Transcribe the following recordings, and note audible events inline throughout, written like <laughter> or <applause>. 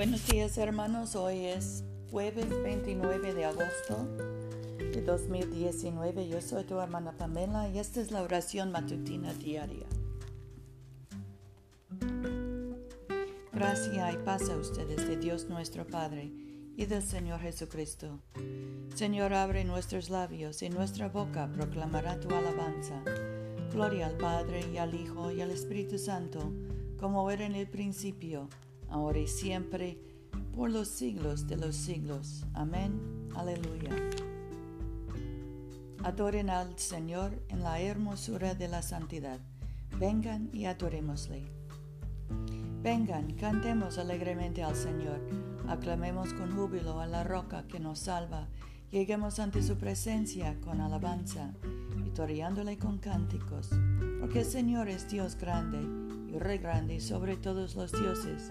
Buenos días hermanos, hoy es jueves 29 de agosto de 2019. Yo soy tu hermana Pamela y esta es la oración matutina diaria. Gracia y paz a ustedes de Dios nuestro Padre y del Señor Jesucristo. Señor, abre nuestros labios y nuestra boca proclamará tu alabanza. Gloria al Padre y al Hijo y al Espíritu Santo, como era en el principio ahora y siempre, por los siglos de los siglos. Amén. Aleluya. Adoren al Señor en la hermosura de la santidad. Vengan y adorémosle. Vengan, cantemos alegremente al Señor, aclamemos con júbilo a la roca que nos salva, lleguemos ante su presencia con alabanza, victoriándole con cánticos, porque el Señor es Dios grande y Rey grande sobre todos los dioses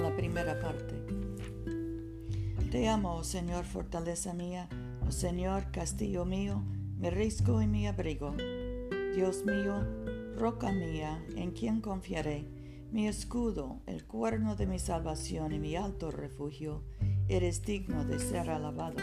La primera parte. Te amo, oh Señor, fortaleza mía, oh Señor, castillo mío, mi risco y mi abrigo. Dios mío, roca mía, en quien confiaré, mi escudo, el cuerno de mi salvación y mi alto refugio, eres digno de ser alabado.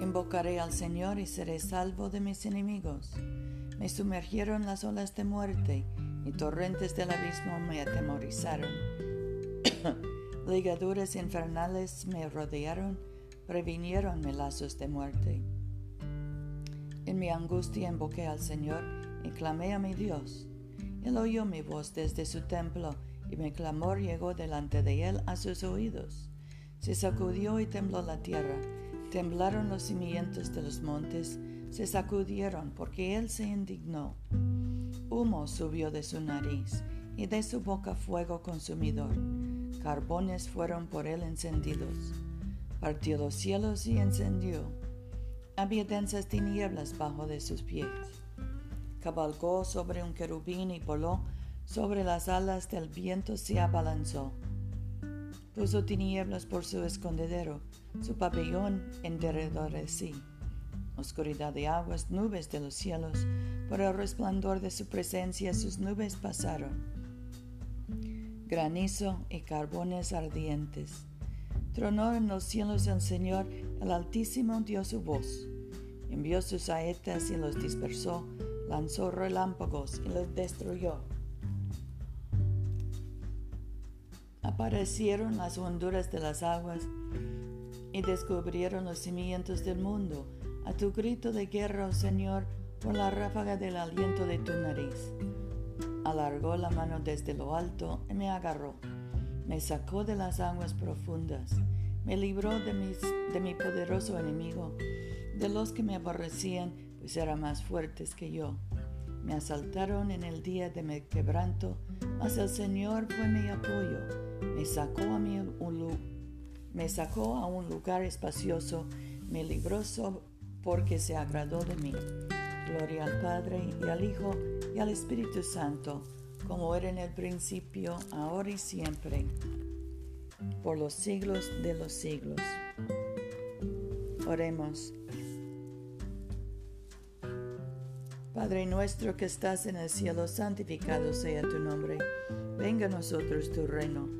Invocaré al Señor y seré salvo de mis enemigos. Me sumergieron las olas de muerte y torrentes del abismo me atemorizaron. <coughs> Ligaduras infernales me rodearon, previnieronme lazos de muerte. En mi angustia invoqué al Señor y clamé a mi Dios. Él oyó mi voz desde su templo y mi clamor llegó delante de él a sus oídos. Se sacudió y tembló la tierra, temblaron los cimientos de los montes, se sacudieron porque él se indignó. Humo subió de su nariz y de su boca fuego consumidor. Carbones fueron por él encendidos. Partió los cielos y encendió. Había densas tinieblas bajo de sus pies. Cabalgó sobre un querubín y voló sobre las alas del viento se abalanzó. Puso tinieblas por su escondedero, su pabellón en derredor de sí oscuridad de aguas, nubes de los cielos, por el resplandor de su presencia sus nubes pasaron. Granizo y carbones ardientes. Tronó en los cielos el Señor, el Altísimo dio su voz. Envió sus saetas y los dispersó, lanzó relámpagos y los destruyó. Aparecieron las honduras de las aguas y descubrieron los cimientos del mundo a tu grito de guerra, oh Señor, por la ráfaga del aliento de tu nariz. Alargó la mano desde lo alto y me agarró. Me sacó de las aguas profundas. Me libró de, mi poderoso enemigo, de los que me aborrecían, pues eran más fuertes que yo. Me asaltaron en el día de mi quebranto, mas el Señor fue mi apoyo. Me sacó a, un, me sacó a un lugar espacioso, me libró porque se agradó de mí. Gloria al Padre y al Hijo y al Espíritu Santo, como era en el principio, ahora y siempre, por los siglos de los siglos. Oremos. Padre nuestro que estás en el cielo, santificado sea tu nombre. Venga a nosotros tu reino.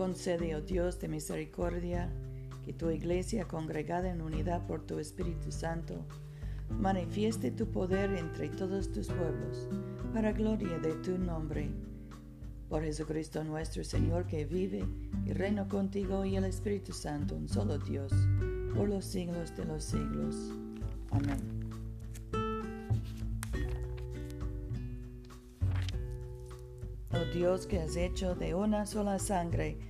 Concede, oh Dios de misericordia, que tu iglesia congregada en unidad por tu Espíritu Santo manifieste tu poder entre todos tus pueblos, para gloria de tu nombre, Por Jesucristo nuestro Señor que vive y reina contigo y el Espíritu Santo, un solo Dios, por los siglos de los siglos. Amén. Oh Dios que has hecho de una sola sangre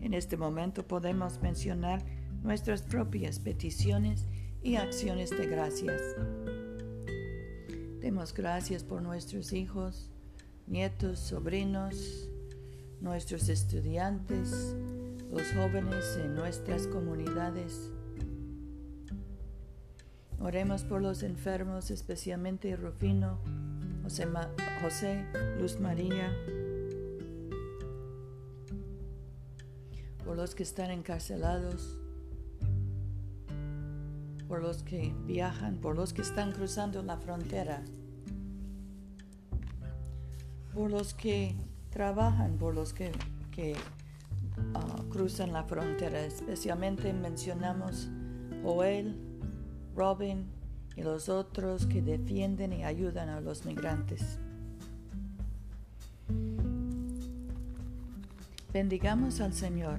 En este momento podemos mencionar nuestras propias peticiones y acciones de gracias. Demos gracias por nuestros hijos, nietos, sobrinos, nuestros estudiantes, los jóvenes en nuestras comunidades. Oremos por los enfermos, especialmente Rufino, José, José Luz María, los que están encarcelados, por los que viajan, por los que están cruzando la frontera, por los que trabajan, por los que, ah, cruzan la frontera. Especialmente mencionamos Joel, Robin y los otros que defienden y ayudan a los migrantes. Bendigamos al Señor.